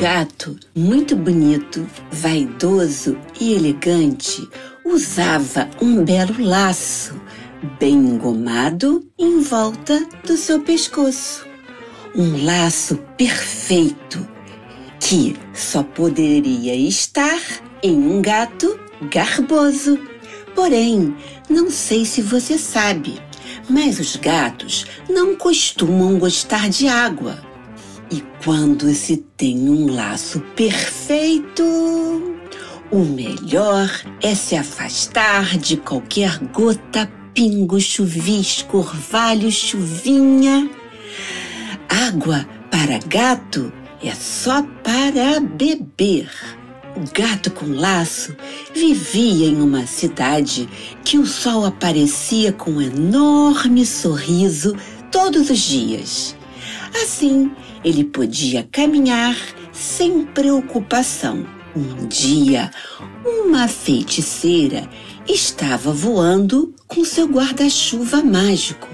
Gato muito bonito, vaidoso e elegante usava um belo laço, bem engomado em volta do seu pescoço. Um laço perfeito que só poderia estar em um gato garboso. Porém, não sei se você sabe, mas os gatos não costumam gostar de água. E quando se tem um laço perfeito, o melhor é se afastar de qualquer gota, pingo, chuvisco, orvalho, chuvinha. Água para gato é só para beber. O gato com laço vivia em uma cidade que o sol aparecia com um enorme sorriso todos os dias. Assim, ele podia caminhar sem preocupação. Um dia, uma feiticeira estava voando com seu guarda-chuva mágico.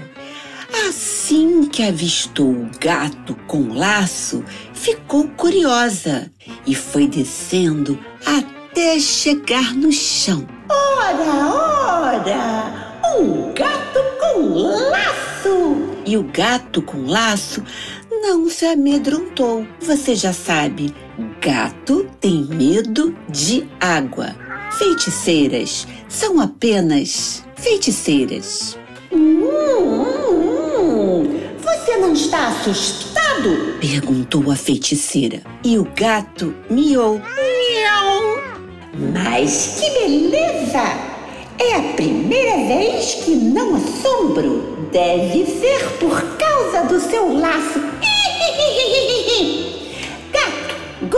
Assim que avistou o gato com laço, ficou curiosa e foi descendo até chegar no chão. Ora, ora! Um gato com laço! E o gato com laço não se amedrontou. Você já sabe, gato tem medo de água. Feiticeiras são apenas feiticeiras. Hum, hum, hum. Você não está assustado? Perguntou a feiticeira. E o gato miou. Miau! Mas que beleza! É a primeira vez que não assombro. Deve ser por causa do seu laço.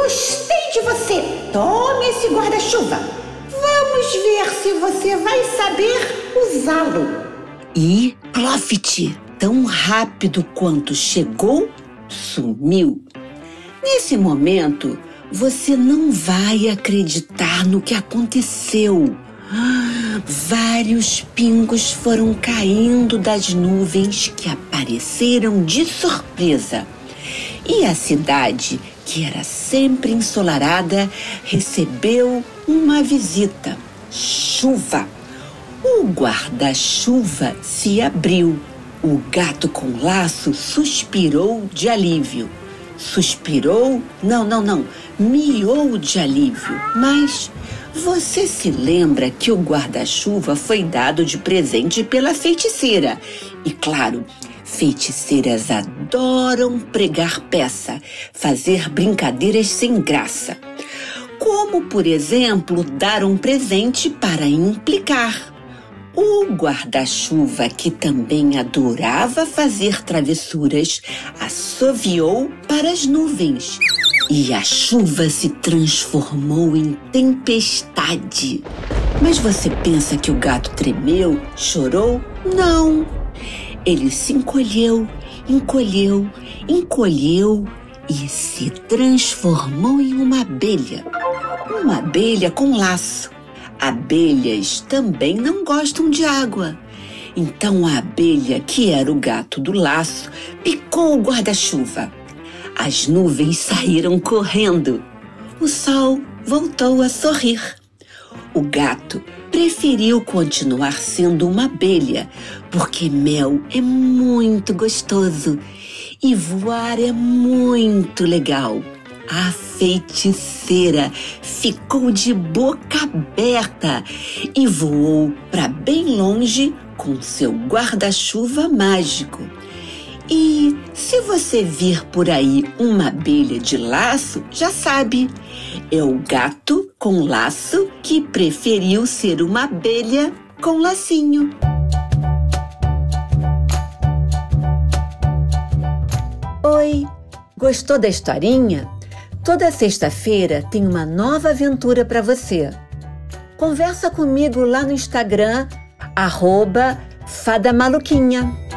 Gostei de você. Tome esse guarda-chuva. Vamos ver se você vai saber usá-lo. E Clofit, tão rápido quanto chegou, sumiu. Nesse momento, você não vai acreditar no que aconteceu. Vários pingos foram caindo das nuvens que apareceram de surpresa. E a cidade, que era sempre ensolarada, recebeu uma visita: chuva. O guarda-chuva se abriu. O gato com laço suspirou de alívio. Suspirou? Não, não, não. Miou de alívio. Mas você se lembra que o guarda-chuva foi dado de presente pela feiticeira? E claro, feiticeiras adoram pregar peça, fazer brincadeiras sem graça. Como, por exemplo, dar um presente para implicar. O guarda-chuva, que também adorava fazer travessuras, assoviou para as nuvens e a chuva se transformou em tempestade. Mas você pensa que o gato tremeu, chorou? Não. Ele se encolheu, encolheu, encolheu e se transformou em uma abelha. Uma abelha com laço. Abelhas também não gostam de água. Então a abelha, que era o gato do laço, picou o guarda-chuva. As nuvens saíram correndo. O sol voltou a sorrir. O gato preferiu continuar sendo uma abelha, porque mel é muito gostoso e voar é muito legal. A feiticeira ficou de boca aberta e voou para bem longe com seu guarda-chuva mágico. E se você vir por aí uma abelha de laço, já sabe, é o gato com laço que preferiu ser uma abelha com lacinho. Oi! Gostou da historinha? Toda sexta-feira tem uma nova aventura para você. Conversa comigo lá no Instagram, arroba Fada Maluquinha.